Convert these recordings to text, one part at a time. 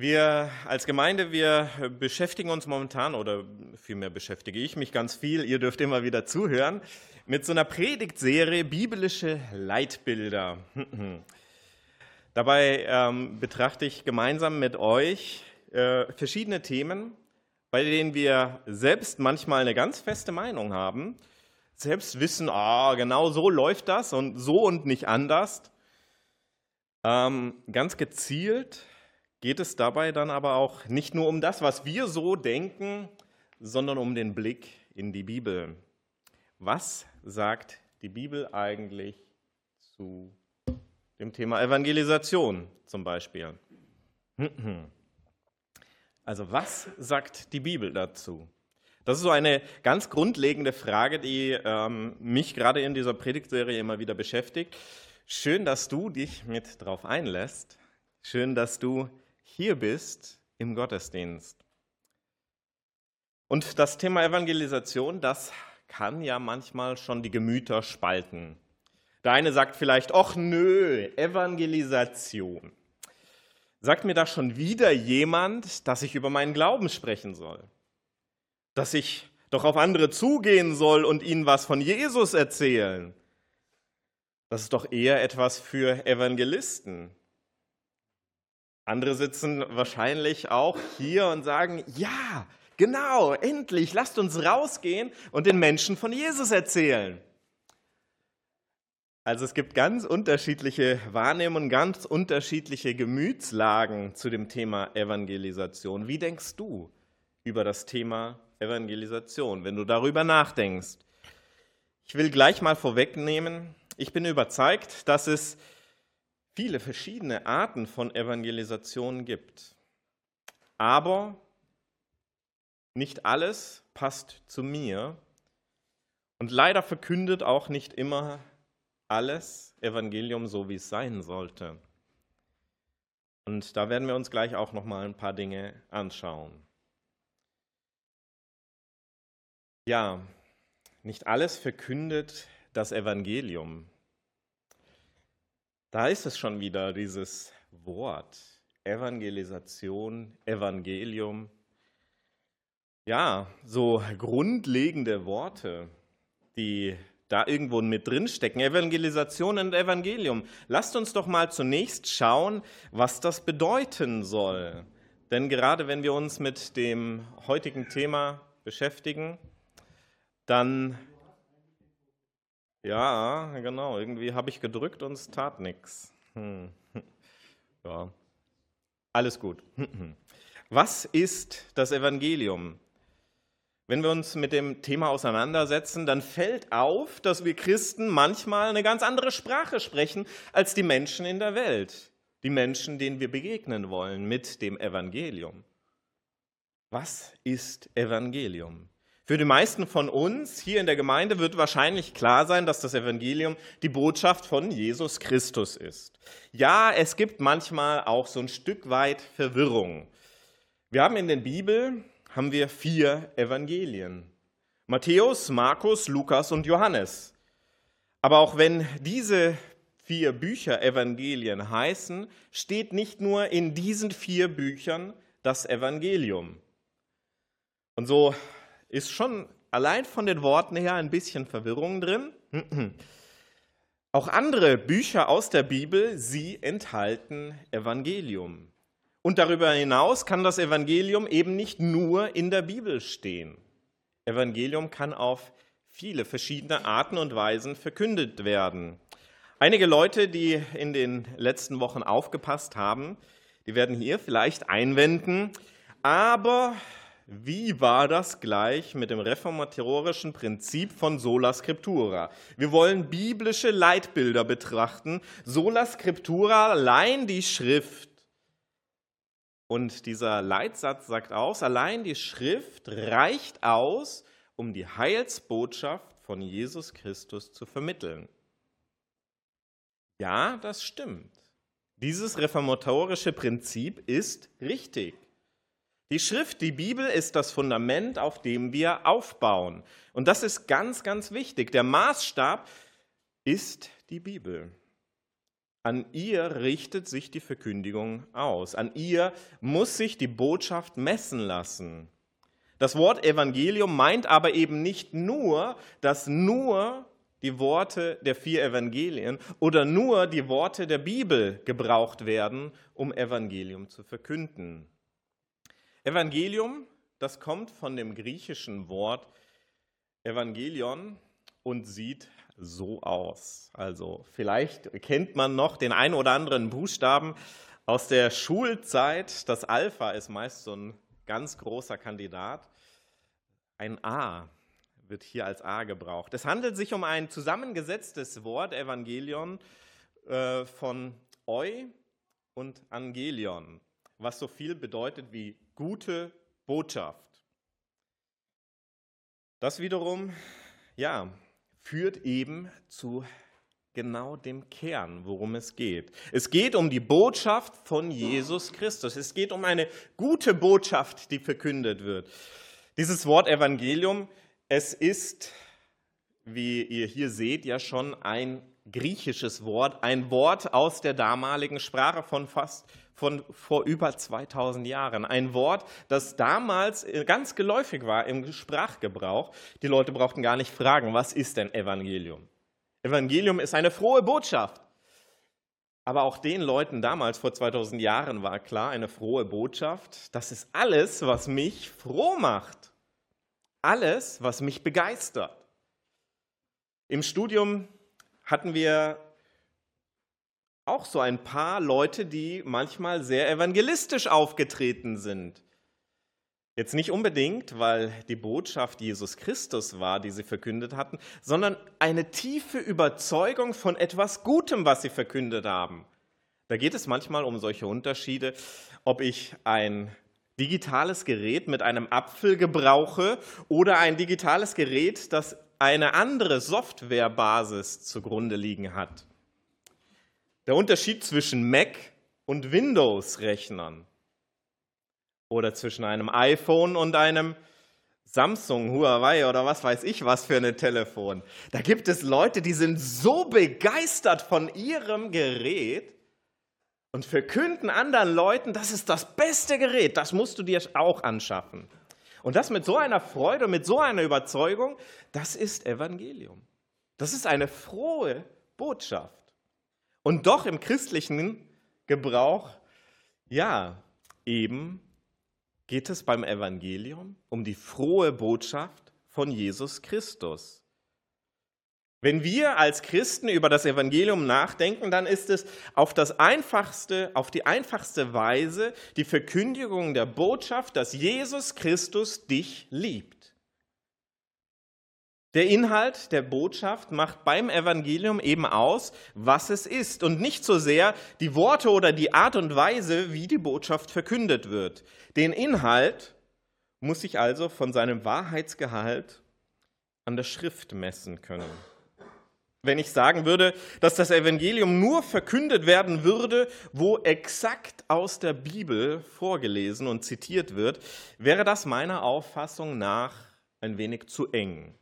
Wir als Gemeinde, wir beschäftigen uns momentan, oder vielmehr beschäftige ich mich ganz viel, ihr dürft immer wieder zuhören, mit so einer Predigtserie Biblische Leitbilder. Dabei ähm, betrachte ich gemeinsam mit euch äh, verschiedene Themen, bei denen wir selbst manchmal eine ganz feste Meinung haben, selbst wissen, ah, genau so läuft das und so und nicht anders. Ähm, ganz gezielt geht es dabei dann aber auch nicht nur um das, was wir so denken, sondern um den Blick in die Bibel. Was sagt die Bibel eigentlich zu dem Thema Evangelisation zum Beispiel? Also was sagt die Bibel dazu? Das ist so eine ganz grundlegende Frage, die ähm, mich gerade in dieser Predigtserie immer wieder beschäftigt. Schön, dass du dich mit drauf einlässt. Schön, dass du hier bist im Gottesdienst. Und das Thema Evangelisation, das kann ja manchmal schon die Gemüter spalten. Der eine sagt vielleicht, ach nö, Evangelisation. Sagt mir da schon wieder jemand, dass ich über meinen Glauben sprechen soll? Dass ich doch auf andere zugehen soll und ihnen was von Jesus erzählen? Das ist doch eher etwas für Evangelisten. Andere sitzen wahrscheinlich auch hier und sagen, ja, genau, endlich, lasst uns rausgehen und den Menschen von Jesus erzählen. Also es gibt ganz unterschiedliche Wahrnehmungen, ganz unterschiedliche Gemütslagen zu dem Thema Evangelisation. Wie denkst du über das Thema Evangelisation, wenn du darüber nachdenkst? Ich will gleich mal vorwegnehmen, ich bin überzeugt, dass es viele verschiedene Arten von Evangelisation gibt. Aber nicht alles passt zu mir. Und leider verkündet auch nicht immer alles Evangelium so, wie es sein sollte. Und da werden wir uns gleich auch noch mal ein paar Dinge anschauen. Ja, nicht alles verkündet das Evangelium. Da ist es schon wieder, dieses Wort. Evangelisation, Evangelium. Ja, so grundlegende Worte, die da irgendwo mit drinstecken. Evangelisation und Evangelium. Lasst uns doch mal zunächst schauen, was das bedeuten soll. Denn gerade wenn wir uns mit dem heutigen Thema beschäftigen, dann ja, genau. Irgendwie habe ich gedrückt und es tat nichts. Hm. Ja, alles gut. Was ist das Evangelium? Wenn wir uns mit dem Thema auseinandersetzen, dann fällt auf, dass wir Christen manchmal eine ganz andere Sprache sprechen als die Menschen in der Welt, die Menschen, denen wir begegnen wollen mit dem Evangelium. Was ist Evangelium? Für die meisten von uns hier in der Gemeinde wird wahrscheinlich klar sein, dass das Evangelium die Botschaft von Jesus Christus ist. Ja, es gibt manchmal auch so ein Stück weit Verwirrung. Wir haben in der Bibel haben wir vier Evangelien. Matthäus, Markus, Lukas und Johannes. Aber auch wenn diese vier Bücher Evangelien heißen, steht nicht nur in diesen vier Büchern das Evangelium. Und so ist schon allein von den Worten her ein bisschen Verwirrung drin. Auch andere Bücher aus der Bibel, sie enthalten Evangelium. Und darüber hinaus kann das Evangelium eben nicht nur in der Bibel stehen. Evangelium kann auf viele verschiedene Arten und Weisen verkündet werden. Einige Leute, die in den letzten Wochen aufgepasst haben, die werden hier vielleicht einwenden, aber wie war das gleich mit dem reformatorischen Prinzip von sola scriptura? Wir wollen biblische Leitbilder betrachten. Sola scriptura, allein die Schrift. Und dieser Leitsatz sagt aus, allein die Schrift reicht aus, um die Heilsbotschaft von Jesus Christus zu vermitteln. Ja, das stimmt. Dieses reformatorische Prinzip ist richtig. Die Schrift, die Bibel ist das Fundament, auf dem wir aufbauen. Und das ist ganz, ganz wichtig. Der Maßstab ist die Bibel. An ihr richtet sich die Verkündigung aus. An ihr muss sich die Botschaft messen lassen. Das Wort Evangelium meint aber eben nicht nur, dass nur die Worte der vier Evangelien oder nur die Worte der Bibel gebraucht werden, um Evangelium zu verkünden. Evangelium, das kommt von dem griechischen Wort Evangelion und sieht so aus. Also vielleicht kennt man noch den ein oder anderen Buchstaben aus der Schulzeit. Das Alpha ist meist so ein ganz großer Kandidat. Ein A wird hier als A gebraucht. Es handelt sich um ein zusammengesetztes Wort, Evangelion, äh, von Eu und Angelion, was so viel bedeutet wie gute Botschaft. Das wiederum, ja, führt eben zu genau dem Kern, worum es geht. Es geht um die Botschaft von Jesus Christus. Es geht um eine gute Botschaft, die verkündet wird. Dieses Wort Evangelium, es ist, wie ihr hier seht, ja schon ein griechisches Wort, ein Wort aus der damaligen Sprache von fast von vor über 2000 Jahren. Ein Wort, das damals äh, ganz geläufig war im Sprachgebrauch. Die Leute brauchten gar nicht fragen, was ist denn Evangelium? Evangelium ist eine frohe Botschaft. Aber auch den Leuten damals vor 2000 Jahren war klar, eine frohe Botschaft, das ist alles, was mich froh macht. Alles, was mich begeistert. Im Studium hatten wir auch so ein paar Leute, die manchmal sehr evangelistisch aufgetreten sind. Jetzt nicht unbedingt, weil die Botschaft Jesus Christus war, die sie verkündet hatten, sondern eine tiefe Überzeugung von etwas Gutem, was sie verkündet haben. Da geht es manchmal um solche Unterschiede, ob ich ein digitales Gerät mit einem Apfel gebrauche oder ein digitales Gerät, das eine andere Softwarebasis zugrunde liegen hat. Der Unterschied zwischen Mac und Windows-Rechnern oder zwischen einem iPhone und einem Samsung, Huawei oder was weiß ich was für ein Telefon. Da gibt es Leute, die sind so begeistert von ihrem Gerät und verkünden anderen Leuten, das ist das beste Gerät, das musst du dir auch anschaffen. Und das mit so einer Freude, mit so einer Überzeugung, das ist Evangelium. Das ist eine frohe Botschaft. Und doch im christlichen Gebrauch, ja, eben geht es beim Evangelium um die frohe Botschaft von Jesus Christus. Wenn wir als Christen über das Evangelium nachdenken, dann ist es auf das einfachste, auf die einfachste Weise die Verkündigung der Botschaft, dass Jesus Christus dich liebt. Der Inhalt der Botschaft macht beim Evangelium eben aus, was es ist und nicht so sehr die Worte oder die Art und Weise, wie die Botschaft verkündet wird. Den Inhalt muss ich also von seinem Wahrheitsgehalt an der Schrift messen können. Wenn ich sagen würde, dass das Evangelium nur verkündet werden würde, wo exakt aus der Bibel vorgelesen und zitiert wird, wäre das meiner Auffassung nach ein wenig zu eng.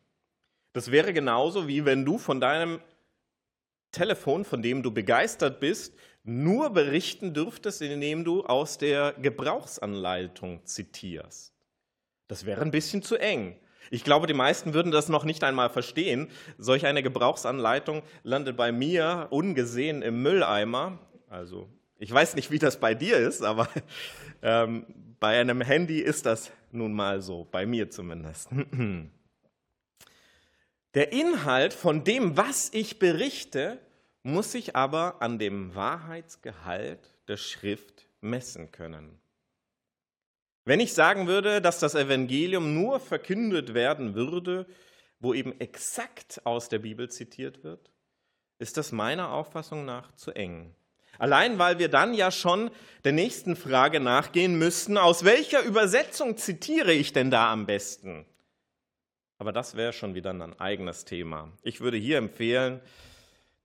Das wäre genauso wie wenn du von deinem Telefon, von dem du begeistert bist, nur berichten dürftest, indem du aus der Gebrauchsanleitung zitierst. Das wäre ein bisschen zu eng. Ich glaube, die meisten würden das noch nicht einmal verstehen. Solch eine Gebrauchsanleitung landet bei mir ungesehen im Mülleimer. Also, ich weiß nicht, wie das bei dir ist, aber ähm, bei einem Handy ist das nun mal so, bei mir zumindest. Der Inhalt von dem, was ich berichte, muss sich aber an dem Wahrheitsgehalt der Schrift messen können. Wenn ich sagen würde, dass das Evangelium nur verkündet werden würde, wo eben exakt aus der Bibel zitiert wird, ist das meiner Auffassung nach zu eng. Allein weil wir dann ja schon der nächsten Frage nachgehen müssten, aus welcher Übersetzung zitiere ich denn da am besten? Aber das wäre schon wieder ein eigenes Thema. Ich würde hier empfehlen,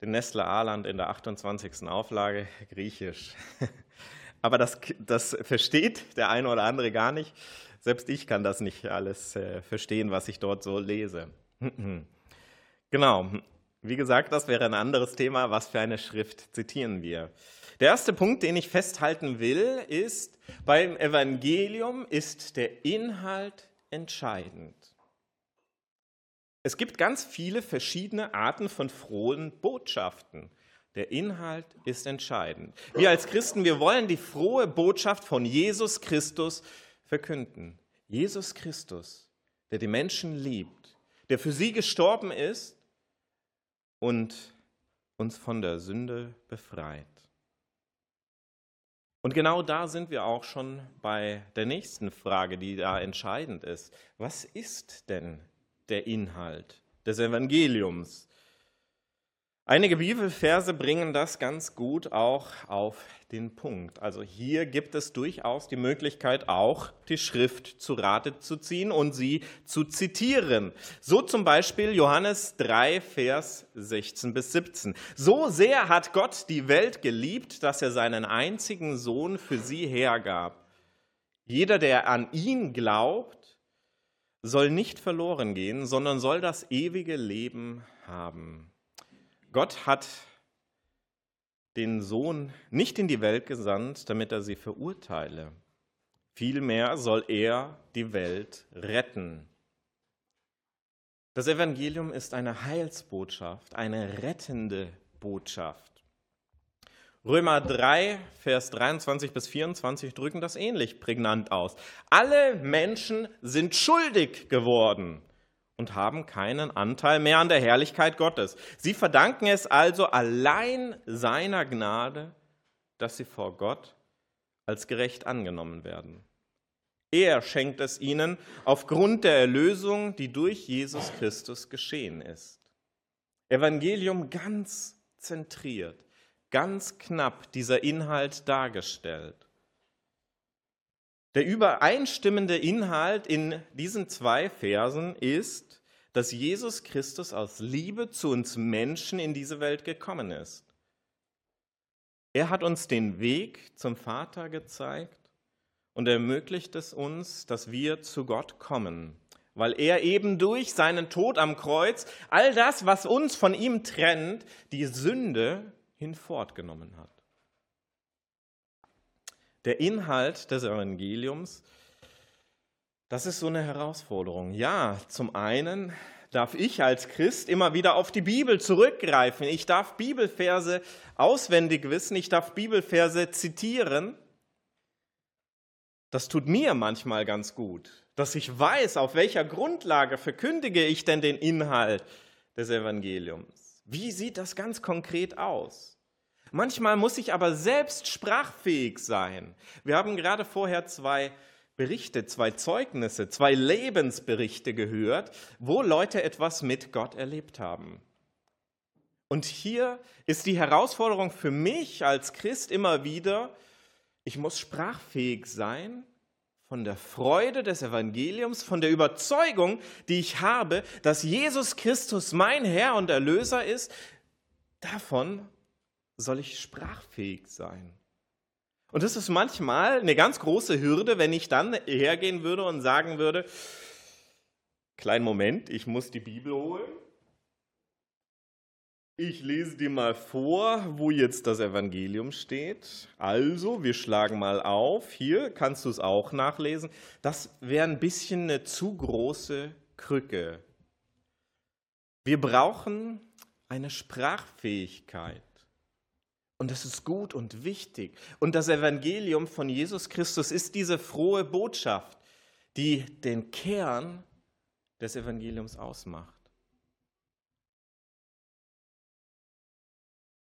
den Nestle Aland in der 28. Auflage, griechisch. Aber das, das versteht der eine oder andere gar nicht. Selbst ich kann das nicht alles äh, verstehen, was ich dort so lese. genau. Wie gesagt, das wäre ein anderes Thema. Was für eine Schrift zitieren wir? Der erste Punkt, den ich festhalten will, ist, beim Evangelium ist der Inhalt entscheidend. Es gibt ganz viele verschiedene Arten von frohen Botschaften. Der Inhalt ist entscheidend. Wir als Christen, wir wollen die frohe Botschaft von Jesus Christus verkünden. Jesus Christus, der die Menschen liebt, der für sie gestorben ist und uns von der Sünde befreit. Und genau da sind wir auch schon bei der nächsten Frage, die da entscheidend ist. Was ist denn der Inhalt des Evangeliums? Einige Bibelverse bringen das ganz gut auch auf den Punkt. Also hier gibt es durchaus die Möglichkeit, auch die Schrift zu Rate zu ziehen und sie zu zitieren. So zum Beispiel Johannes 3, Vers 16 bis 17. So sehr hat Gott die Welt geliebt, dass er seinen einzigen Sohn für sie hergab. Jeder, der an ihn glaubt, soll nicht verloren gehen, sondern soll das ewige Leben haben. Gott hat den Sohn nicht in die Welt gesandt, damit er sie verurteile. Vielmehr soll er die Welt retten. Das Evangelium ist eine Heilsbotschaft, eine rettende Botschaft. Römer 3, Vers 23 bis 24 drücken das ähnlich prägnant aus. Alle Menschen sind schuldig geworden und haben keinen Anteil mehr an der Herrlichkeit Gottes. Sie verdanken es also allein seiner Gnade, dass sie vor Gott als gerecht angenommen werden. Er schenkt es ihnen aufgrund der Erlösung, die durch Jesus Christus geschehen ist. Evangelium ganz zentriert, ganz knapp dieser Inhalt dargestellt. Der übereinstimmende Inhalt in diesen zwei Versen ist, dass Jesus Christus aus Liebe zu uns Menschen in diese Welt gekommen ist. Er hat uns den Weg zum Vater gezeigt und ermöglicht es uns, dass wir zu Gott kommen, weil er eben durch seinen Tod am Kreuz all das, was uns von ihm trennt, die Sünde hinfortgenommen hat. Der Inhalt des Evangeliums, das ist so eine Herausforderung. Ja, zum einen darf ich als Christ immer wieder auf die Bibel zurückgreifen. Ich darf Bibelverse auswendig wissen, ich darf Bibelverse zitieren. Das tut mir manchmal ganz gut, dass ich weiß, auf welcher Grundlage verkündige ich denn den Inhalt des Evangeliums. Wie sieht das ganz konkret aus? Manchmal muss ich aber selbst sprachfähig sein. Wir haben gerade vorher zwei Berichte, zwei Zeugnisse, zwei Lebensberichte gehört, wo Leute etwas mit Gott erlebt haben. Und hier ist die Herausforderung für mich als Christ immer wieder, ich muss sprachfähig sein von der Freude des Evangeliums, von der Überzeugung, die ich habe, dass Jesus Christus mein Herr und Erlöser ist, davon soll ich sprachfähig sein. Und das ist manchmal eine ganz große Hürde, wenn ich dann hergehen würde und sagen würde, kleinen Moment, ich muss die Bibel holen. Ich lese dir mal vor, wo jetzt das Evangelium steht. Also, wir schlagen mal auf. Hier kannst du es auch nachlesen. Das wäre ein bisschen eine zu große Krücke. Wir brauchen eine Sprachfähigkeit. Und das ist gut und wichtig. Und das Evangelium von Jesus Christus ist diese frohe Botschaft, die den Kern des Evangeliums ausmacht.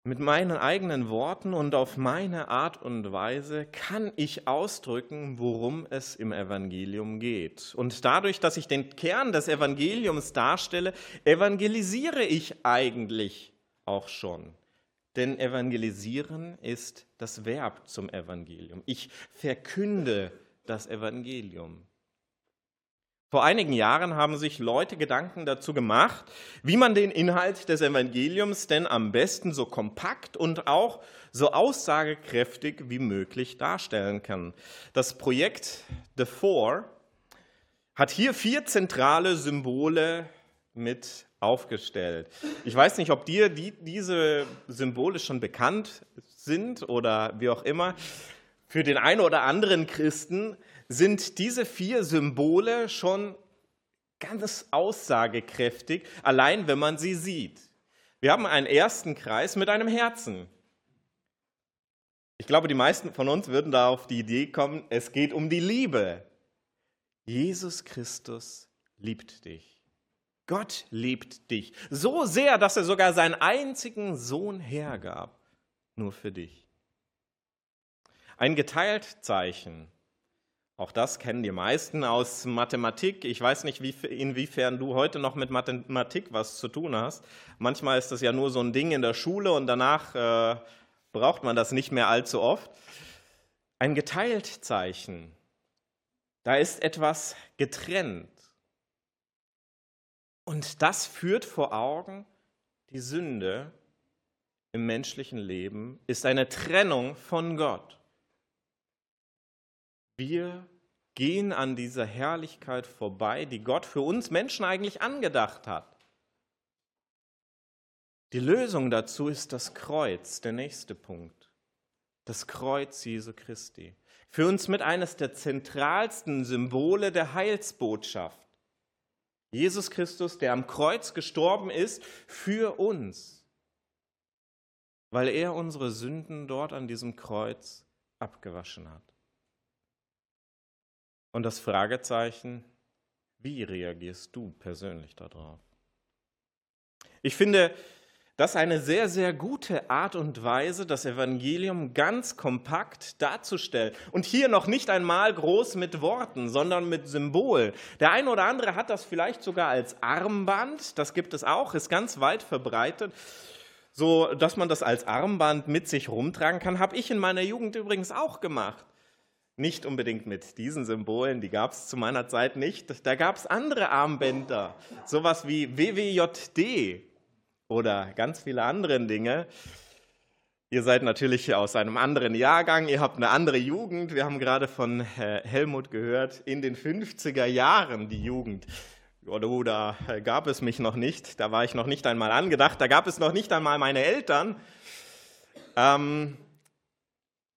Mit meinen eigenen Worten und auf meine Art und Weise kann ich ausdrücken, worum es im Evangelium geht. Und dadurch, dass ich den Kern des Evangeliums darstelle, evangelisiere ich eigentlich auch schon. Denn evangelisieren ist das Verb zum Evangelium. Ich verkünde das Evangelium. Vor einigen Jahren haben sich Leute Gedanken dazu gemacht, wie man den Inhalt des Evangeliums denn am besten so kompakt und auch so aussagekräftig wie möglich darstellen kann. Das Projekt The Four hat hier vier zentrale Symbole mit aufgestellt. Ich weiß nicht, ob dir die, diese Symbole schon bekannt sind oder wie auch immer. Für den einen oder anderen Christen sind diese vier Symbole schon ganz aussagekräftig, allein wenn man sie sieht. Wir haben einen ersten Kreis mit einem Herzen. Ich glaube, die meisten von uns würden da auf die Idee kommen, es geht um die Liebe. Jesus Christus liebt dich. Gott liebt dich so sehr, dass er sogar seinen einzigen Sohn hergab, nur für dich. Ein Geteiltzeichen. Auch das kennen die meisten aus Mathematik. Ich weiß nicht, inwiefern du heute noch mit Mathematik was zu tun hast. Manchmal ist das ja nur so ein Ding in der Schule und danach äh, braucht man das nicht mehr allzu oft. Ein Geteiltzeichen. Da ist etwas getrennt. Und das führt vor Augen, die Sünde im menschlichen Leben ist eine Trennung von Gott. Wir gehen an dieser Herrlichkeit vorbei, die Gott für uns Menschen eigentlich angedacht hat. Die Lösung dazu ist das Kreuz, der nächste Punkt. Das Kreuz Jesu Christi. Für uns mit eines der zentralsten Symbole der Heilsbotschaft. Jesus Christus, der am Kreuz gestorben ist für uns, weil er unsere Sünden dort an diesem Kreuz abgewaschen hat. Und das Fragezeichen, wie reagierst du persönlich darauf? Ich finde, das eine sehr, sehr gute Art und Weise, das Evangelium ganz kompakt darzustellen. Und hier noch nicht einmal groß mit Worten, sondern mit Symbol. Der eine oder andere hat das vielleicht sogar als Armband, das gibt es auch, ist ganz weit verbreitet, so dass man das als Armband mit sich rumtragen kann. Habe ich in meiner Jugend übrigens auch gemacht. Nicht unbedingt mit diesen Symbolen, die gab es zu meiner Zeit nicht. Da gab es andere Armbänder, sowas wie WWJD oder ganz viele andere Dinge. Ihr seid natürlich aus einem anderen Jahrgang, ihr habt eine andere Jugend. Wir haben gerade von Helmut gehört, in den 50er Jahren die Jugend. Oder da gab es mich noch nicht, da war ich noch nicht einmal angedacht, da gab es noch nicht einmal meine Eltern. Ähm,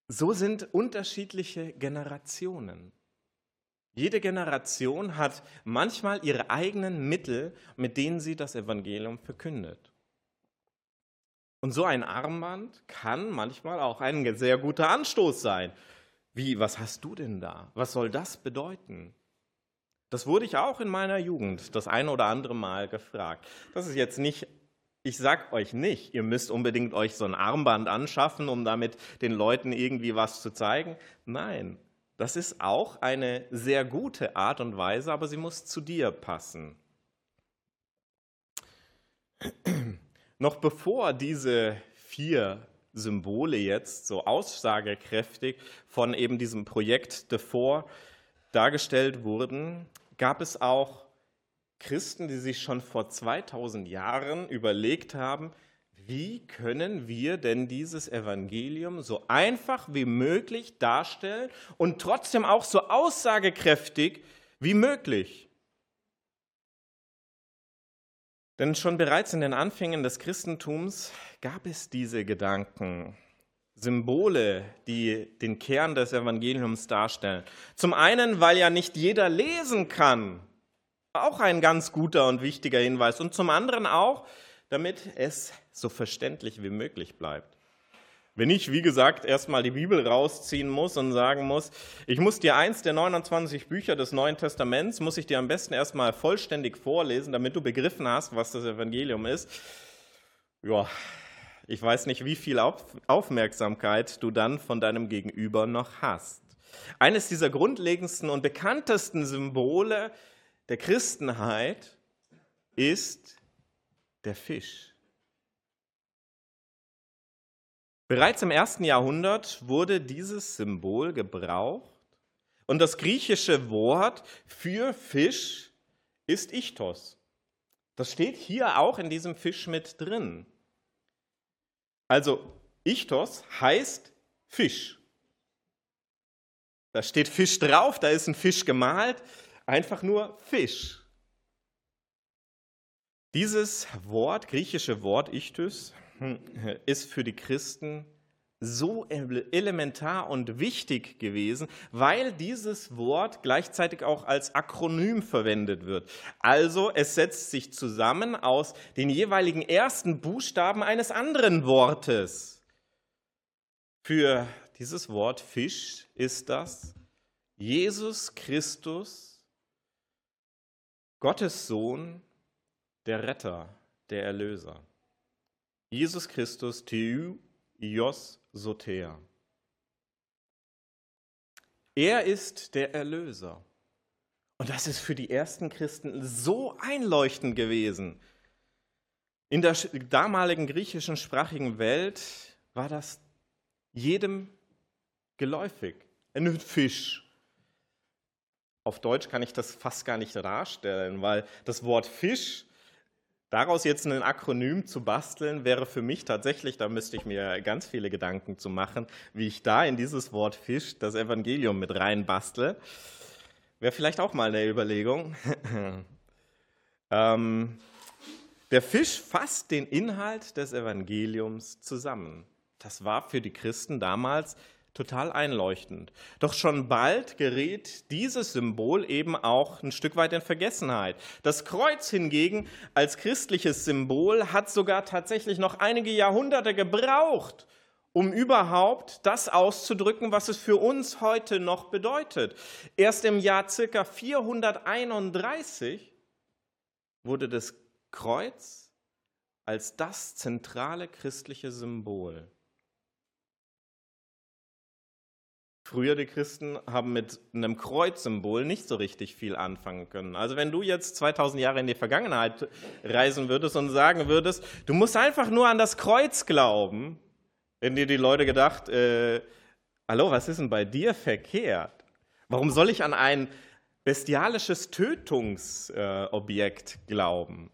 so sind unterschiedliche Generationen. Jede Generation hat manchmal ihre eigenen Mittel, mit denen sie das Evangelium verkündet. Und so ein Armband kann manchmal auch ein sehr guter Anstoß sein. Wie, was hast du denn da? Was soll das bedeuten? Das wurde ich auch in meiner Jugend das eine oder andere Mal gefragt. Das ist jetzt nicht, ich sag euch nicht, ihr müsst unbedingt euch so ein Armband anschaffen, um damit den Leuten irgendwie was zu zeigen. Nein, das ist auch eine sehr gute Art und Weise, aber sie muss zu dir passen. Noch bevor diese vier Symbole jetzt so aussagekräftig von eben diesem Projekt davor dargestellt wurden, gab es auch Christen, die sich schon vor 2000 Jahren überlegt haben, wie können wir denn dieses Evangelium so einfach wie möglich darstellen und trotzdem auch so aussagekräftig wie möglich? Denn schon bereits in den Anfängen des Christentums gab es diese Gedanken, Symbole, die den Kern des Evangeliums darstellen. Zum einen, weil ja nicht jeder lesen kann, auch ein ganz guter und wichtiger Hinweis. Und zum anderen auch, damit es so verständlich wie möglich bleibt. Wenn ich, wie gesagt, erstmal die Bibel rausziehen muss und sagen muss, ich muss dir eins der 29 Bücher des Neuen Testaments, muss ich dir am besten erstmal vollständig vorlesen, damit du begriffen hast, was das Evangelium ist. Ja, ich weiß nicht, wie viel Aufmerksamkeit du dann von deinem Gegenüber noch hast. Eines dieser grundlegendsten und bekanntesten Symbole der Christenheit ist der Fisch. Bereits im ersten Jahrhundert wurde dieses Symbol gebraucht und das griechische Wort für Fisch ist Ichthos. Das steht hier auch in diesem Fisch mit drin. Also Ichthos heißt Fisch. Da steht Fisch drauf, da ist ein Fisch gemalt, einfach nur Fisch. Dieses Wort, griechische Wort Ichthys, hm, ist für die Christen so elementar und wichtig gewesen, weil dieses Wort gleichzeitig auch als Akronym verwendet wird. Also es setzt sich zusammen aus den jeweiligen ersten Buchstaben eines anderen Wortes. Für dieses Wort Fisch ist das Jesus Christus, Gottes Sohn, der Retter, der Erlöser. Jesus Christus, Theou, Ios, Soter. Er ist der Erlöser. Und das ist für die ersten Christen so einleuchtend gewesen. In der damaligen griechischen sprachigen Welt war das jedem geläufig. Ein Fisch. Auf Deutsch kann ich das fast gar nicht darstellen, weil das Wort Fisch Daraus jetzt ein Akronym zu basteln, wäre für mich tatsächlich, da müsste ich mir ganz viele Gedanken zu machen, wie ich da in dieses Wort Fisch das Evangelium mit rein bastle. Wäre vielleicht auch mal eine Überlegung. ähm, der Fisch fasst den Inhalt des Evangeliums zusammen. Das war für die Christen damals total einleuchtend. Doch schon bald gerät dieses Symbol eben auch ein Stück weit in Vergessenheit. Das Kreuz hingegen als christliches Symbol hat sogar tatsächlich noch einige Jahrhunderte gebraucht, um überhaupt das auszudrücken, was es für uns heute noch bedeutet. Erst im Jahr circa 431 wurde das Kreuz als das zentrale christliche Symbol Früher die Christen haben mit einem Kreuzsymbol nicht so richtig viel anfangen können. Also wenn du jetzt 2000 Jahre in die Vergangenheit reisen würdest und sagen würdest, du musst einfach nur an das Kreuz glauben, hätten dir die Leute gedacht, äh, hallo, was ist denn bei dir verkehrt? Warum soll ich an ein bestialisches Tötungsobjekt äh, glauben?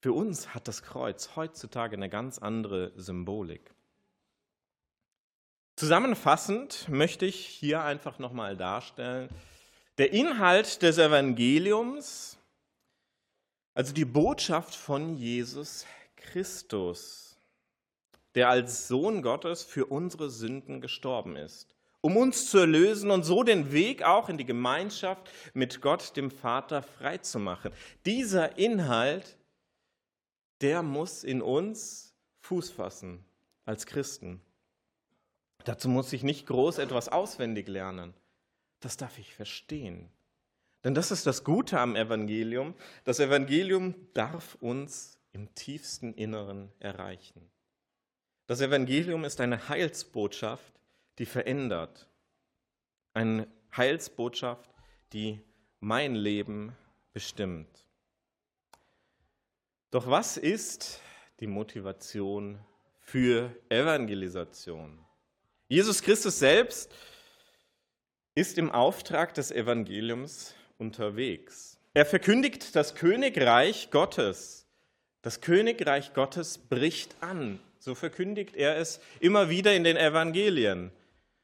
Für uns hat das Kreuz heutzutage eine ganz andere Symbolik. Zusammenfassend möchte ich hier einfach nochmal darstellen, der Inhalt des Evangeliums, also die Botschaft von Jesus Christus, der als Sohn Gottes für unsere Sünden gestorben ist, um uns zu erlösen und so den Weg auch in die Gemeinschaft mit Gott, dem Vater, freizumachen. Dieser Inhalt, der muss in uns Fuß fassen als Christen. Dazu muss ich nicht groß etwas auswendig lernen. Das darf ich verstehen. Denn das ist das Gute am Evangelium. Das Evangelium darf uns im tiefsten Inneren erreichen. Das Evangelium ist eine Heilsbotschaft, die verändert. Eine Heilsbotschaft, die mein Leben bestimmt. Doch was ist die Motivation für Evangelisation? Jesus Christus selbst ist im Auftrag des Evangeliums unterwegs. Er verkündigt das Königreich Gottes. Das Königreich Gottes bricht an. So verkündigt er es immer wieder in den Evangelien.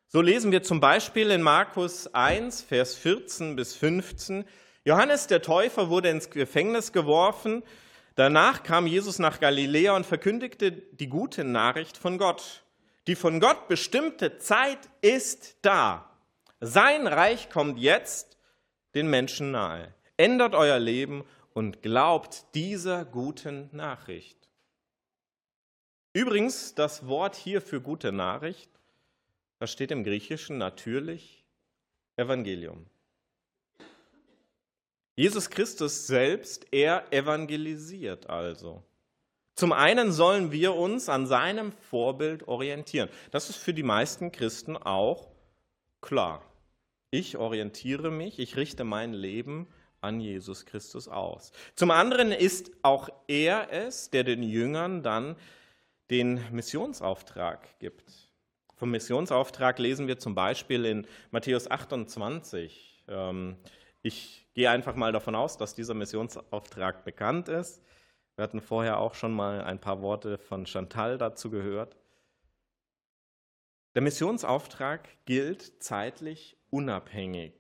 So lesen wir zum Beispiel in Markus 1, Vers 14 bis 15. Johannes der Täufer wurde ins Gefängnis geworfen. Danach kam Jesus nach Galiläa und verkündigte die gute Nachricht von Gott. Die von Gott bestimmte Zeit ist da. Sein Reich kommt jetzt den Menschen nahe. Ändert euer Leben und glaubt dieser guten Nachricht. Übrigens, das Wort hier für gute Nachricht, das steht im Griechischen natürlich Evangelium. Jesus Christus selbst, er evangelisiert also. Zum einen sollen wir uns an seinem Vorbild orientieren. Das ist für die meisten Christen auch klar. Ich orientiere mich, ich richte mein Leben an Jesus Christus aus. Zum anderen ist auch er es, der den Jüngern dann den Missionsauftrag gibt. Vom Missionsauftrag lesen wir zum Beispiel in Matthäus 28. Ähm, ich gehe einfach mal davon aus, dass dieser Missionsauftrag bekannt ist. Wir hatten vorher auch schon mal ein paar Worte von Chantal dazu gehört. Der Missionsauftrag gilt zeitlich unabhängig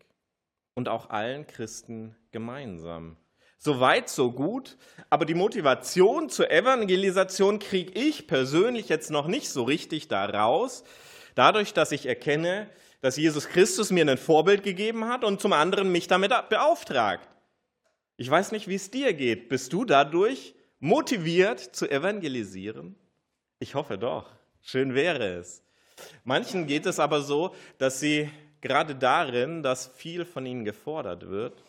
und auch allen Christen gemeinsam. So weit, so gut. Aber die Motivation zur Evangelisation kriege ich persönlich jetzt noch nicht so richtig daraus. Dadurch, dass ich erkenne, dass Jesus Christus mir ein Vorbild gegeben hat und zum anderen mich damit beauftragt. Ich weiß nicht, wie es dir geht. Bist du dadurch motiviert zu evangelisieren? Ich hoffe doch. Schön wäre es. Manchen geht es aber so, dass sie gerade darin, dass viel von ihnen gefordert wird,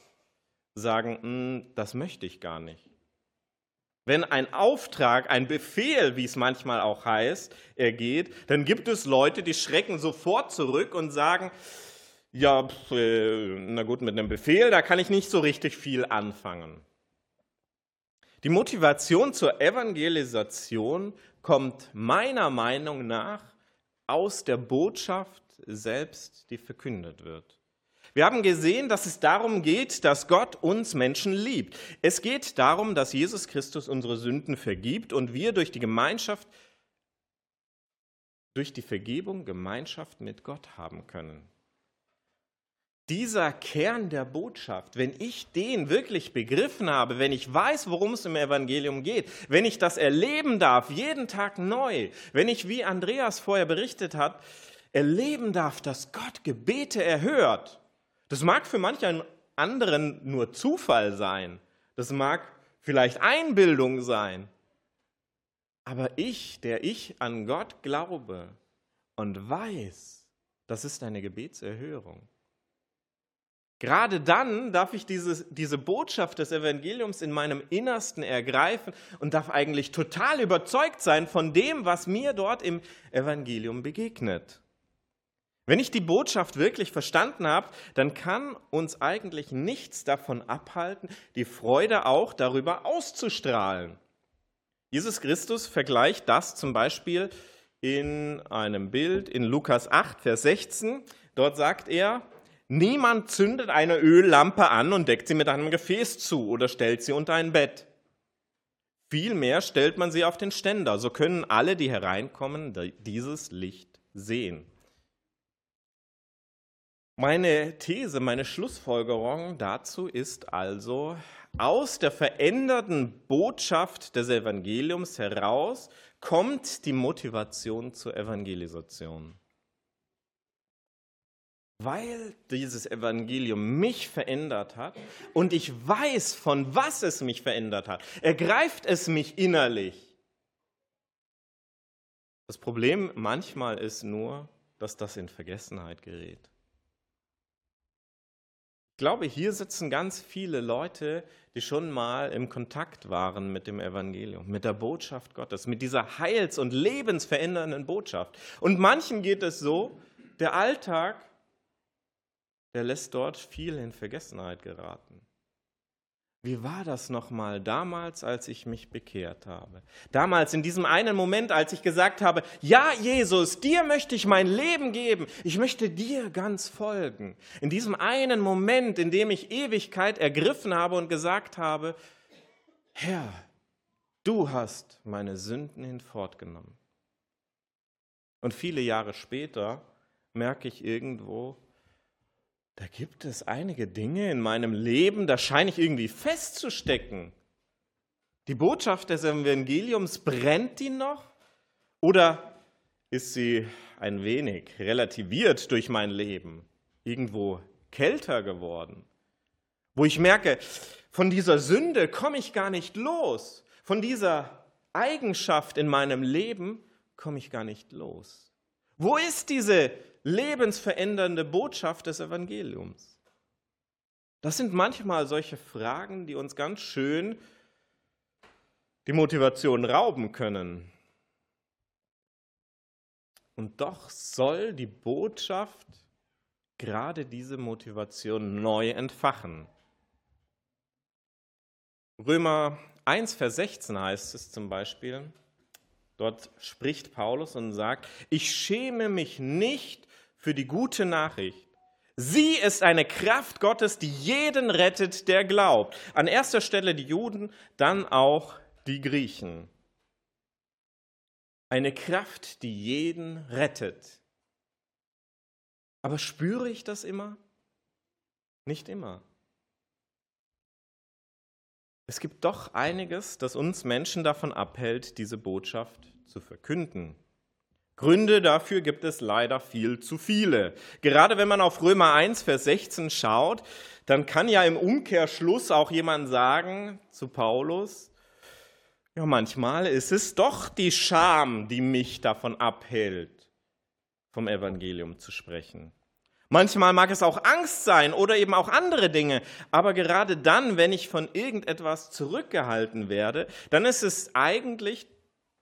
sagen, hm, das möchte ich gar nicht. Wenn ein Auftrag, ein Befehl, wie es manchmal auch heißt, ergeht, dann gibt es Leute, die schrecken sofort zurück und sagen, ja, äh, na gut, mit einem Befehl, da kann ich nicht so richtig viel anfangen. Die Motivation zur Evangelisation kommt meiner Meinung nach aus der Botschaft selbst, die verkündet wird. Wir haben gesehen, dass es darum geht, dass Gott uns Menschen liebt. Es geht darum, dass Jesus Christus unsere Sünden vergibt und wir durch die Gemeinschaft, durch die Vergebung Gemeinschaft mit Gott haben können. Dieser Kern der Botschaft, wenn ich den wirklich begriffen habe, wenn ich weiß, worum es im Evangelium geht, wenn ich das erleben darf, jeden Tag neu, wenn ich, wie Andreas vorher berichtet hat, erleben darf, dass Gott Gebete erhört, das mag für manch anderen nur Zufall sein. Das mag vielleicht Einbildung sein. Aber ich, der ich an Gott glaube und weiß, das ist eine Gebetserhörung. Gerade dann darf ich diese, diese Botschaft des Evangeliums in meinem Innersten ergreifen und darf eigentlich total überzeugt sein von dem, was mir dort im Evangelium begegnet. Wenn ich die Botschaft wirklich verstanden habe, dann kann uns eigentlich nichts davon abhalten, die Freude auch darüber auszustrahlen. Jesus Christus vergleicht das zum Beispiel in einem Bild in Lukas 8, Vers 16. Dort sagt er, niemand zündet eine Öllampe an und deckt sie mit einem Gefäß zu oder stellt sie unter ein Bett. Vielmehr stellt man sie auf den Ständer, so können alle, die hereinkommen, dieses Licht sehen. Meine These, meine Schlussfolgerung dazu ist also, aus der veränderten Botschaft des Evangeliums heraus kommt die Motivation zur Evangelisation. Weil dieses Evangelium mich verändert hat und ich weiß, von was es mich verändert hat, ergreift es mich innerlich. Das Problem manchmal ist nur, dass das in Vergessenheit gerät. Ich glaube, hier sitzen ganz viele Leute, die schon mal im Kontakt waren mit dem Evangelium, mit der Botschaft Gottes, mit dieser heils- und lebensverändernden Botschaft. Und manchen geht es so, der Alltag, der lässt dort viel in Vergessenheit geraten. Wie war das nochmal damals, als ich mich bekehrt habe? Damals in diesem einen Moment, als ich gesagt habe, ja Jesus, dir möchte ich mein Leben geben, ich möchte dir ganz folgen. In diesem einen Moment, in dem ich Ewigkeit ergriffen habe und gesagt habe, Herr, du hast meine Sünden hinfortgenommen. Und viele Jahre später merke ich irgendwo, da gibt es einige Dinge in meinem Leben, da scheine ich irgendwie festzustecken. Die Botschaft des Evangeliums, brennt die noch? Oder ist sie ein wenig relativiert durch mein Leben, irgendwo kälter geworden? Wo ich merke, von dieser Sünde komme ich gar nicht los, von dieser Eigenschaft in meinem Leben komme ich gar nicht los. Wo ist diese lebensverändernde Botschaft des Evangeliums? Das sind manchmal solche Fragen, die uns ganz schön die Motivation rauben können. Und doch soll die Botschaft gerade diese Motivation neu entfachen. Römer 1, Vers 16 heißt es zum Beispiel, dort spricht Paulus und sagt, ich schäme mich nicht für die gute Nachricht. Sie ist eine Kraft Gottes, die jeden rettet, der glaubt. An erster Stelle die Juden, dann auch die Griechen. Eine Kraft, die jeden rettet. Aber spüre ich das immer? Nicht immer. es gibt doch einiges, das uns Menschen davon abhält, diese Botschaft zu verkünden. Gründe dafür gibt es leider viel zu viele. Gerade wenn man auf Römer 1, Vers 16 schaut, dann kann ja im Umkehrschluss auch jemand sagen zu Paulus, ja, manchmal ist es doch die Scham, die mich davon abhält, vom Evangelium zu sprechen. Manchmal mag es auch Angst sein oder eben auch andere Dinge, aber gerade dann, wenn ich von irgendetwas zurückgehalten werde, dann ist es eigentlich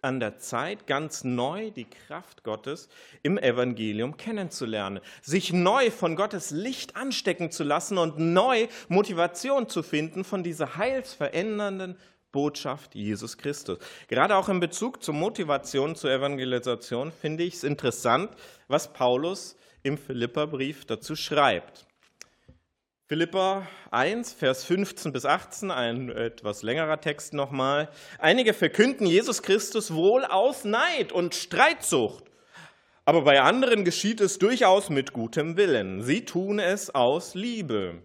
an der Zeit, ganz neu die Kraft Gottes im Evangelium kennenzulernen, sich neu von Gottes Licht anstecken zu lassen und neu Motivation zu finden von dieser heilsverändernden Botschaft Jesus Christus. Gerade auch in Bezug zur Motivation zur Evangelisation finde ich es interessant, was Paulus im Philipperbrief dazu schreibt. Philippa 1, Vers 15 bis 18, ein etwas längerer Text nochmal. Einige verkünden Jesus Christus wohl aus Neid und Streitsucht, aber bei anderen geschieht es durchaus mit gutem Willen. Sie tun es aus Liebe,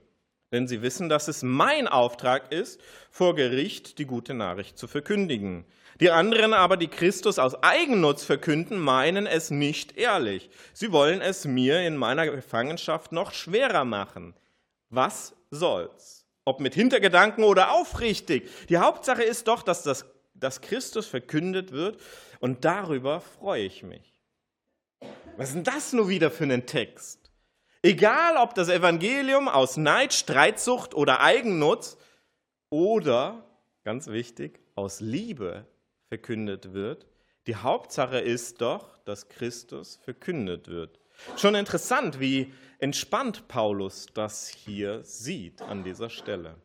denn sie wissen, dass es mein Auftrag ist, vor Gericht die gute Nachricht zu verkündigen. Die anderen aber, die Christus aus Eigennutz verkünden, meinen es nicht ehrlich. Sie wollen es mir in meiner Gefangenschaft noch schwerer machen. Was soll's? Ob mit Hintergedanken oder aufrichtig. Die Hauptsache ist doch, dass, das, dass Christus verkündet wird und darüber freue ich mich. Was ist denn das nur wieder für ein Text? Egal, ob das Evangelium aus Neid, Streitsucht oder Eigennutz oder, ganz wichtig, aus Liebe verkündet wird, die Hauptsache ist doch, dass Christus verkündet wird. Schon interessant, wie entspannt Paulus das hier sieht an dieser Stelle.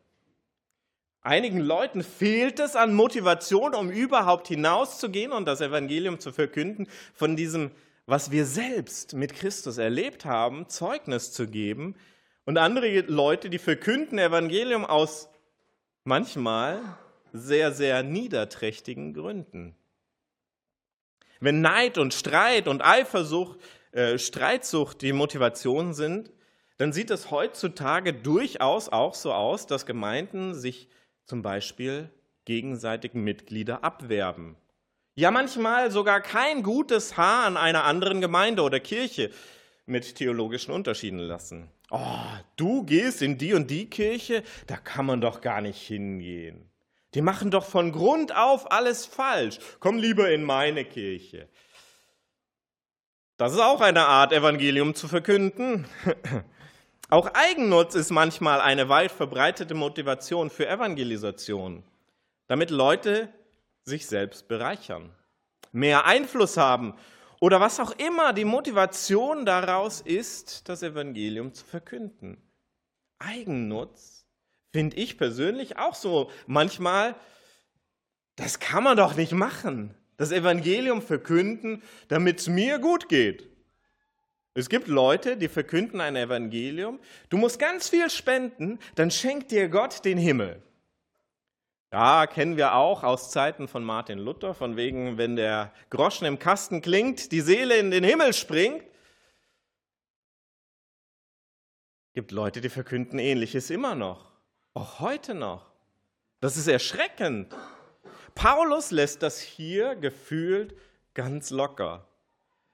Einigen Leuten fehlt es an Motivation, um überhaupt hinauszugehen und das Evangelium zu verkünden, von diesem, was wir selbst mit Christus erlebt haben, Zeugnis zu geben. Und andere Leute, die verkünden Evangelium aus manchmal sehr, sehr niederträchtigen Gründen. Wenn Neid und Streit und Eifersucht äh, Streitsucht die Motivation sind, dann sieht es heutzutage durchaus auch so aus, dass Gemeinden sich zum Beispiel gegenseitig Mitglieder abwerben. Ja, manchmal sogar kein gutes Haar an einer anderen Gemeinde oder Kirche mit theologischen Unterschieden lassen. Oh, du gehst in die und die Kirche, da kann man doch gar nicht hingehen. Die machen doch von Grund auf alles falsch. Komm lieber in meine Kirche. Das ist auch eine Art, Evangelium zu verkünden. Auch Eigennutz ist manchmal eine weit verbreitete Motivation für Evangelisation, damit Leute sich selbst bereichern, mehr Einfluss haben oder was auch immer die Motivation daraus ist, das Evangelium zu verkünden. Eigennutz finde ich persönlich auch so manchmal, das kann man doch nicht machen das Evangelium verkünden, damit es mir gut geht. Es gibt Leute, die verkünden ein Evangelium. Du musst ganz viel spenden, dann schenkt dir Gott den Himmel. Da kennen wir auch aus Zeiten von Martin Luther, von wegen, wenn der Groschen im Kasten klingt, die Seele in den Himmel springt. Es gibt Leute, die verkünden Ähnliches immer noch, auch heute noch. Das ist erschreckend. Paulus lässt das hier gefühlt ganz locker.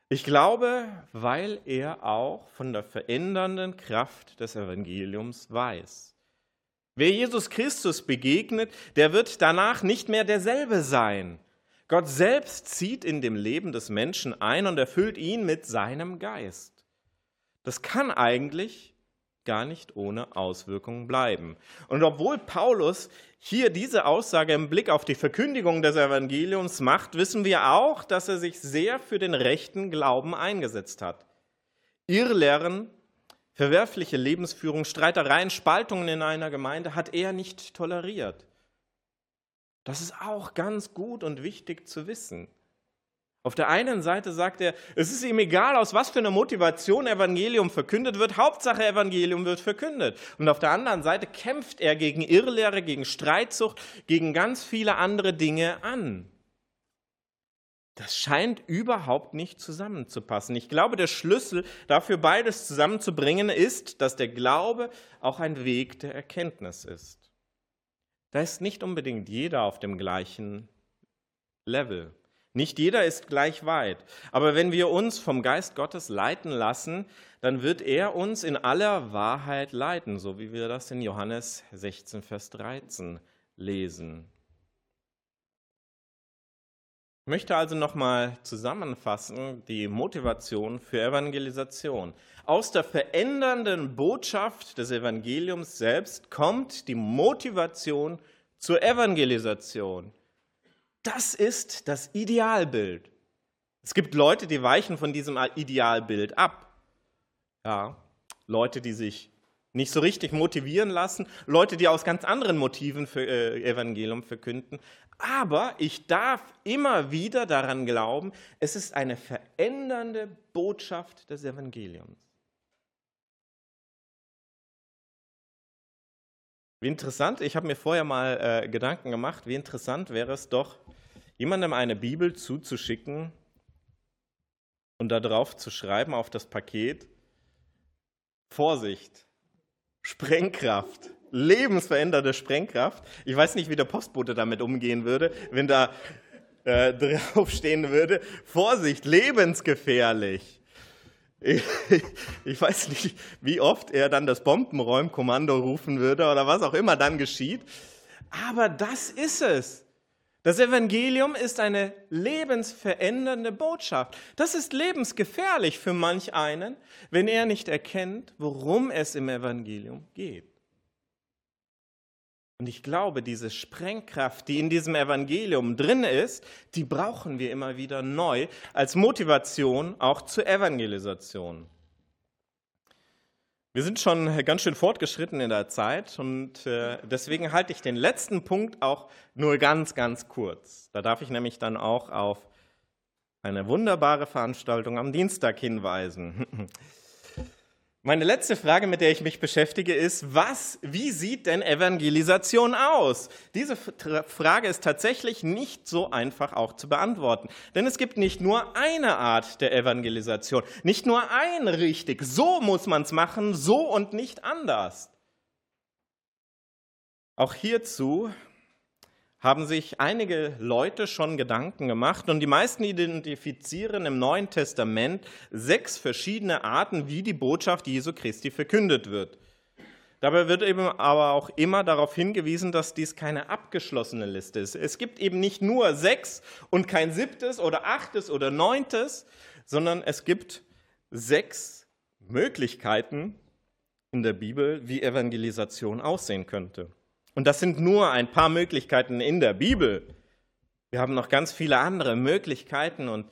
Ich glaube, weil er auch von der verändernden Kraft des Evangeliums weiß. Wer Jesus Christus begegnet, der wird danach nicht mehr derselbe sein. Gott selbst zieht in dem Leben des Menschen ein und erfüllt ihn mit seinem Geist. Das kann eigentlich gar nicht ohne Auswirkungen bleiben. Und obwohl Paulus hier diese Aussage im Blick auf die Verkündigung des Evangeliums macht, wissen wir auch, dass er sich sehr für den rechten Glauben eingesetzt hat. Irrlehren, verwerfliche Lebensführung, Streitereien, Spaltungen in einer Gemeinde hat er nicht toleriert. Das ist auch ganz gut und wichtig zu wissen. Auf der einen Seite sagt er, es ist ihm egal, aus was für einer Motivation Evangelium verkündet wird, Hauptsache Evangelium wird verkündet. Und auf der anderen Seite kämpft er gegen Irrlehre, gegen Streitsucht, gegen ganz viele andere Dinge an. Das scheint überhaupt nicht zusammenzupassen. Ich glaube, der Schlüssel dafür, beides zusammenzubringen, ist, dass der Glaube auch ein Weg der Erkenntnis ist. da ist nicht unbedingt jeder auf dem gleichen Level. Nicht jeder ist gleich weit. Aber wenn wir uns vom Geist Gottes leiten lassen, dann wird er uns in aller Wahrheit leiten, so wie wir das in Johannes 16, Vers 13 lesen. Ich möchte also nochmal zusammenfassen die Motivation für Evangelisation. Aus der verändernden Botschaft des Evangeliums selbst kommt die Motivation zur Evangelisation. Das ist das Idealbild. Es gibt Leute, die weichen von diesem Idealbild ab. Ja, Leute, die sich nicht so richtig motivieren lassen, Leute, die aus ganz anderen Motiven für äh, Evangelium verkünden. Aber ich darf immer wieder daran glauben, es ist eine verändernde Botschaft des Evangeliums. Wie interessant, ich habe mir vorher mal äh, Gedanken gemacht, wie interessant wäre es doch, jemandem eine Bibel zuzuschicken und darauf zu schreiben auf das Paket, Vorsicht, Sprengkraft, lebensverändernde Sprengkraft. Ich weiß nicht, wie der Postbote damit umgehen würde, wenn da äh, draufstehen würde, Vorsicht, lebensgefährlich. Ich, weiß nicht, wie oft er dann das Bombenräumkommando rufen würde oder was auch immer dann geschieht. Aber das ist es. Das Evangelium ist eine lebensverändernde Botschaft. Das ist lebensgefährlich für manch einen, wenn er nicht erkennt, worum es im Evangelium geht. Und ich glaube, diese Sprengkraft, die in diesem Evangelium drin ist, die brauchen wir immer wieder neu als Motivation auch zur Evangelisation. Wir sind schon ganz schön fortgeschritten in der Zeit und äh, deswegen halte ich den letzten Punkt auch nur ganz, ganz kurz. Da darf ich nämlich dann auch auf eine wunderbare Veranstaltung am Dienstag hinweisen. Meine letzte Frage, mit der ich mich beschäftige, ist, was, wie sieht denn Evangelisation aus? Diese Frage ist tatsächlich nicht so einfach auch zu beantworten. Denn es gibt nicht nur eine Art der Evangelisation, nicht nur ein richtig. So muss man es machen, so und nicht anders. Auch hierzu haben sich einige Leute schon Gedanken gemacht und die meisten identifizieren im Neuen Testament sechs verschiedene Arten, wie die Botschaft Jesu Christi verkündet wird. Dabei wird eben aber auch immer darauf hingewiesen, dass dies keine abgeschlossene Liste ist. Es gibt eben nicht nur sechs und kein siebtes oder achtes oder neuntes, sondern es gibt sechs Möglichkeiten in der Bibel, wie Evangelisation aussehen könnte. Und das sind nur ein paar Möglichkeiten in der Bibel. Wir haben noch ganz viele andere Möglichkeiten und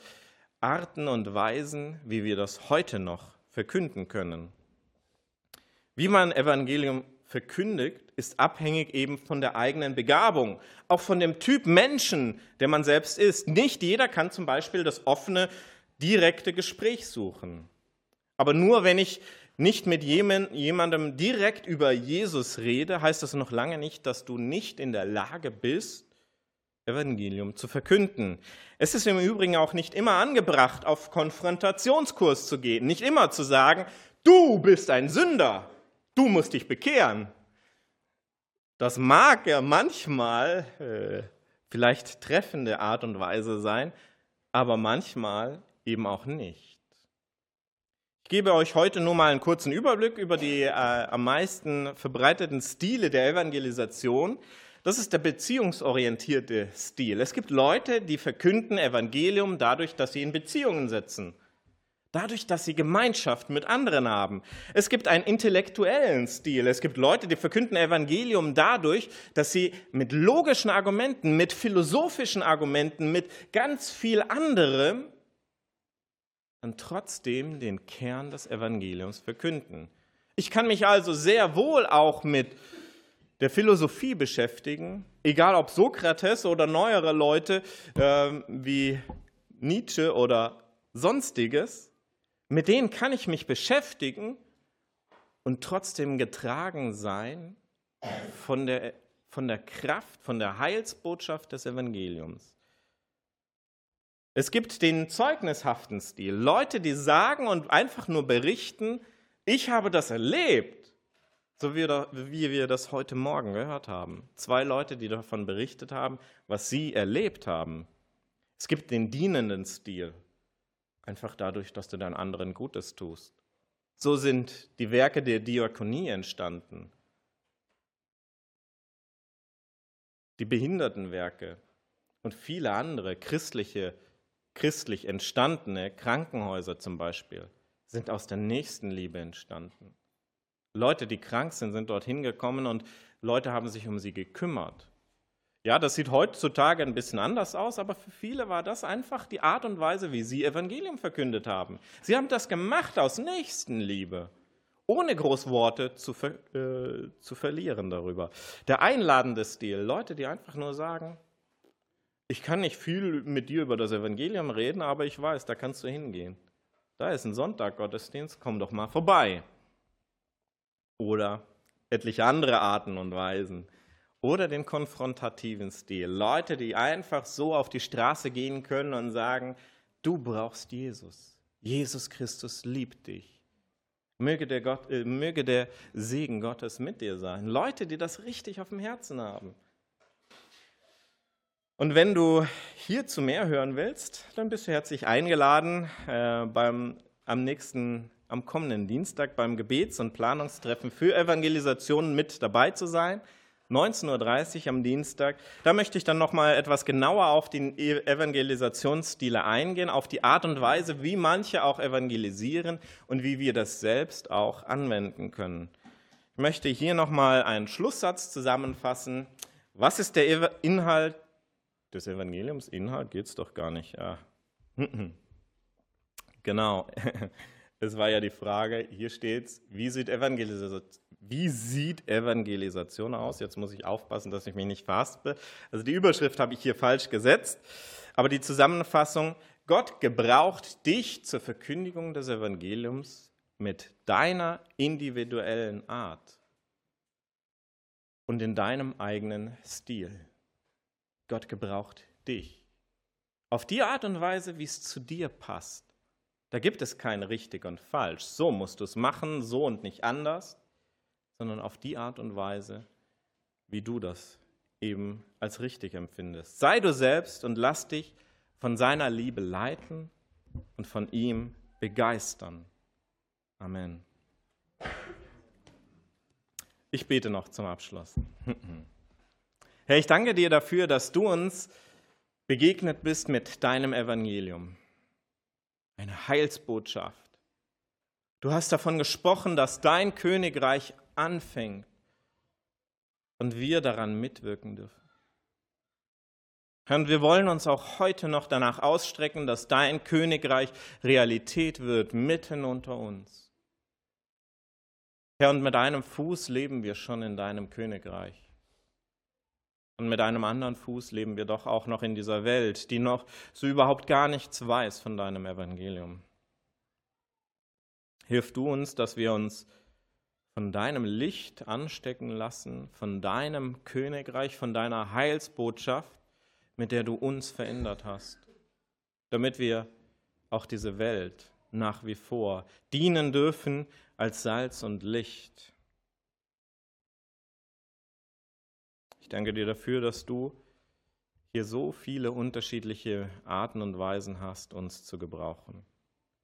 Arten und Weisen, wie wir das heute noch verkünden können. Wie man Evangelium verkündigt, ist abhängig eben von der eigenen Begabung, auch von dem Typ Menschen, der man selbst ist. Nicht jeder kann zum Beispiel das offene, direkte Gespräch suchen. Aber nur wenn ich nicht mit jemandem direkt über Jesus rede, heißt das noch lange nicht, dass du nicht in der Lage bist, Evangelium zu verkünden. Es ist im Übrigen auch nicht immer angebracht, auf Konfrontationskurs zu gehen, nicht immer zu sagen, du bist ein Sünder, du musst dich bekehren. Das mag ja manchmal äh, vielleicht treffende Art und Weise sein, aber manchmal eben auch nicht. Ich gebe euch heute nur mal einen kurzen Überblick über die äh, am meisten verbreiteten Stile der Evangelisation. Das ist der beziehungsorientierte Stil. Es gibt Leute, die verkünden Evangelium dadurch, dass sie in Beziehungen setzen. Dadurch, dass sie Gemeinschaft mit anderen haben. Es gibt einen intellektuellen Stil. Es gibt Leute, die verkünden Evangelium dadurch, dass sie mit logischen Argumenten, mit philosophischen Argumenten, mit ganz viel anderem und trotzdem den Kern des Evangeliums verkünden. Ich kann mich also sehr wohl auch mit der Philosophie beschäftigen, egal ob Sokrates oder neuere Leute äh, wie Nietzsche oder sonstiges, mit denen kann ich mich beschäftigen und trotzdem getragen sein von der, von der Kraft, von der Heilsbotschaft des Evangeliums. Es gibt den zeugnishaften Stil. Leute, die sagen und einfach nur berichten, ich habe das erlebt. So wie wir das heute Morgen gehört haben. Zwei Leute, die davon berichtet haben, was sie erlebt haben. Es gibt den dienenden Stil, einfach dadurch, dass du deinen anderen Gutes tust. So sind die Werke der Diakonie entstanden. Die Behindertenwerke und viele andere christliche, christlich entstandene Krankenhäuser zum Beispiel sind aus der Nächstenliebe entstanden. Leute, die krank sind, sind dorthin gekommen und Leute haben sich um sie gekümmert. Ja, das sieht heutzutage ein bisschen anders aus, aber für viele war das einfach die Art und Weise, wie sie Evangelium verkündet haben. Sie haben das gemacht aus Nächstenliebe, ohne Großworte zu, ver äh, zu verlieren darüber. Der einladende Stil, Leute, die einfach nur sagen, ich kann nicht viel mit dir über das Evangelium reden, aber ich weiß, da kannst du hingehen. Da ist ein Sonntag-Gottesdienst, komm doch mal vorbei. Oder etliche andere Arten und Weisen. Oder den konfrontativen Stil. Leute, die einfach so auf die Straße gehen können und sagen, du brauchst Jesus. Jesus Christus liebt dich. Möge der, Gott, äh, möge der Segen Gottes mit dir sein. Leute, die das richtig auf dem Herzen haben. Und wenn du hierzu mehr hören willst, dann bist du herzlich eingeladen, äh, beim, am nächsten, am kommenden Dienstag beim Gebets- und Planungstreffen für Evangelisationen mit dabei zu sein. 19.30 Uhr am Dienstag. Da möchte ich dann nochmal etwas genauer auf die Evangelisationsstile eingehen, auf die Art und Weise, wie manche auch evangelisieren und wie wir das selbst auch anwenden können. Ich möchte hier nochmal einen Schlusssatz zusammenfassen. Was ist der Inhalt des Evangeliums? Inhalt geht es doch gar nicht. Ja. Genau. Es war ja die Frage, hier steht wie sieht Evangelisation wie sieht Evangelisation aus? Jetzt muss ich aufpassen, dass ich mich nicht verhaspe. Also die Überschrift habe ich hier falsch gesetzt, aber die Zusammenfassung, Gott gebraucht dich zur Verkündigung des Evangeliums mit deiner individuellen Art und in deinem eigenen Stil. Gott gebraucht dich. Auf die Art und Weise, wie es zu dir passt. Da gibt es kein richtig und falsch. So musst du es machen, so und nicht anders sondern auf die Art und Weise, wie du das eben als richtig empfindest. Sei du selbst und lass dich von seiner Liebe leiten und von ihm begeistern. Amen. Ich bete noch zum Abschluss. Herr, ich danke dir dafür, dass du uns begegnet bist mit deinem Evangelium, eine Heilsbotschaft. Du hast davon gesprochen, dass dein Königreich anfängt und wir daran mitwirken dürfen. Herr, und wir wollen uns auch heute noch danach ausstrecken, dass dein Königreich Realität wird mitten unter uns. Herr, und mit einem Fuß leben wir schon in deinem Königreich. Und mit einem anderen Fuß leben wir doch auch noch in dieser Welt, die noch so überhaupt gar nichts weiß von deinem Evangelium. Hilf du uns, dass wir uns von deinem Licht anstecken lassen, von deinem Königreich, von deiner Heilsbotschaft, mit der du uns verändert hast, damit wir auch diese Welt nach wie vor dienen dürfen als Salz und Licht. Ich danke dir dafür, dass du hier so viele unterschiedliche Arten und Weisen hast, uns zu gebrauchen.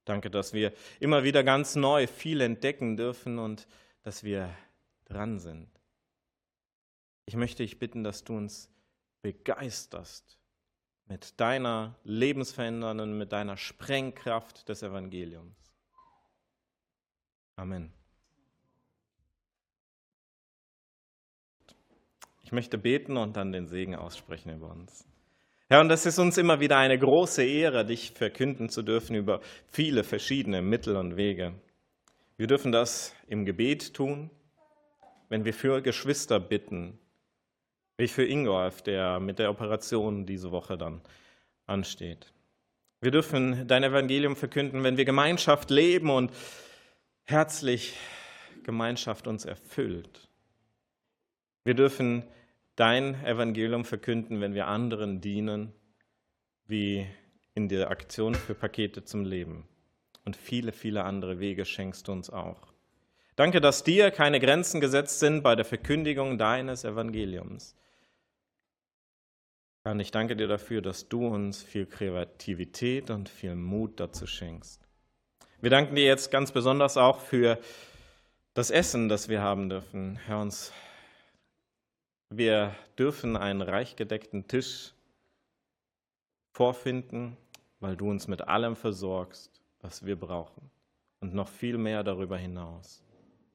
Danke, dass wir immer wieder ganz neu viel entdecken dürfen und dass wir dran sind. Ich möchte dich bitten, dass du uns begeisterst mit deiner lebensverändernden, mit deiner Sprengkraft des Evangeliums. Amen. Ich möchte beten und dann den Segen aussprechen über uns. Herr, und das ist uns immer wieder eine große Ehre, dich verkünden zu dürfen über viele verschiedene Mittel und Wege. Wir dürfen das im Gebet tun, wenn wir für Geschwister bitten, wie für Ingolf, der mit der Operation diese Woche dann ansteht. Wir dürfen dein Evangelium verkünden, wenn wir Gemeinschaft leben und herzlich Gemeinschaft uns erfüllt. Wir dürfen dein Evangelium verkünden, wenn wir anderen dienen, wie in der Aktion für Pakete zum Leben und viele, viele andere Wege schenkst du uns auch. Danke, dass dir keine Grenzen gesetzt sind bei der Verkündigung deines Evangeliums. Herr, ich danke dir dafür, dass du uns viel Kreativität und viel Mut dazu schenkst. Wir danken dir jetzt ganz besonders auch für das Essen, das wir haben dürfen. Herr, uns, wir dürfen einen reich gedeckten Tisch vorfinden, weil du uns mit allem versorgst, was wir brauchen und noch viel mehr darüber hinaus.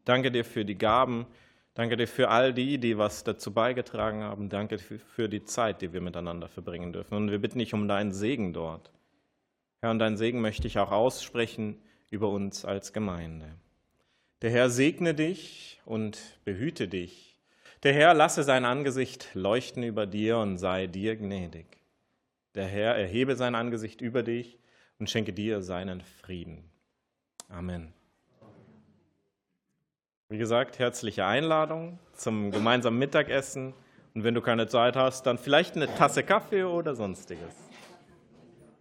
Danke dir für die Gaben, danke dir für all die, die was dazu beigetragen haben, danke für die Zeit, die wir miteinander verbringen dürfen. Und wir bitten dich um deinen Segen dort. Herr, und deinen Segen möchte ich auch aussprechen über uns als Gemeinde. Der Herr segne dich und behüte dich. Der Herr lasse sein Angesicht leuchten über dir und sei dir gnädig. Der Herr erhebe sein Angesicht über dich und schenke dir seinen Frieden. Amen. Wie gesagt, herzliche Einladung zum gemeinsamen Mittagessen. Und wenn du keine Zeit hast, dann vielleicht eine Tasse Kaffee oder sonstiges.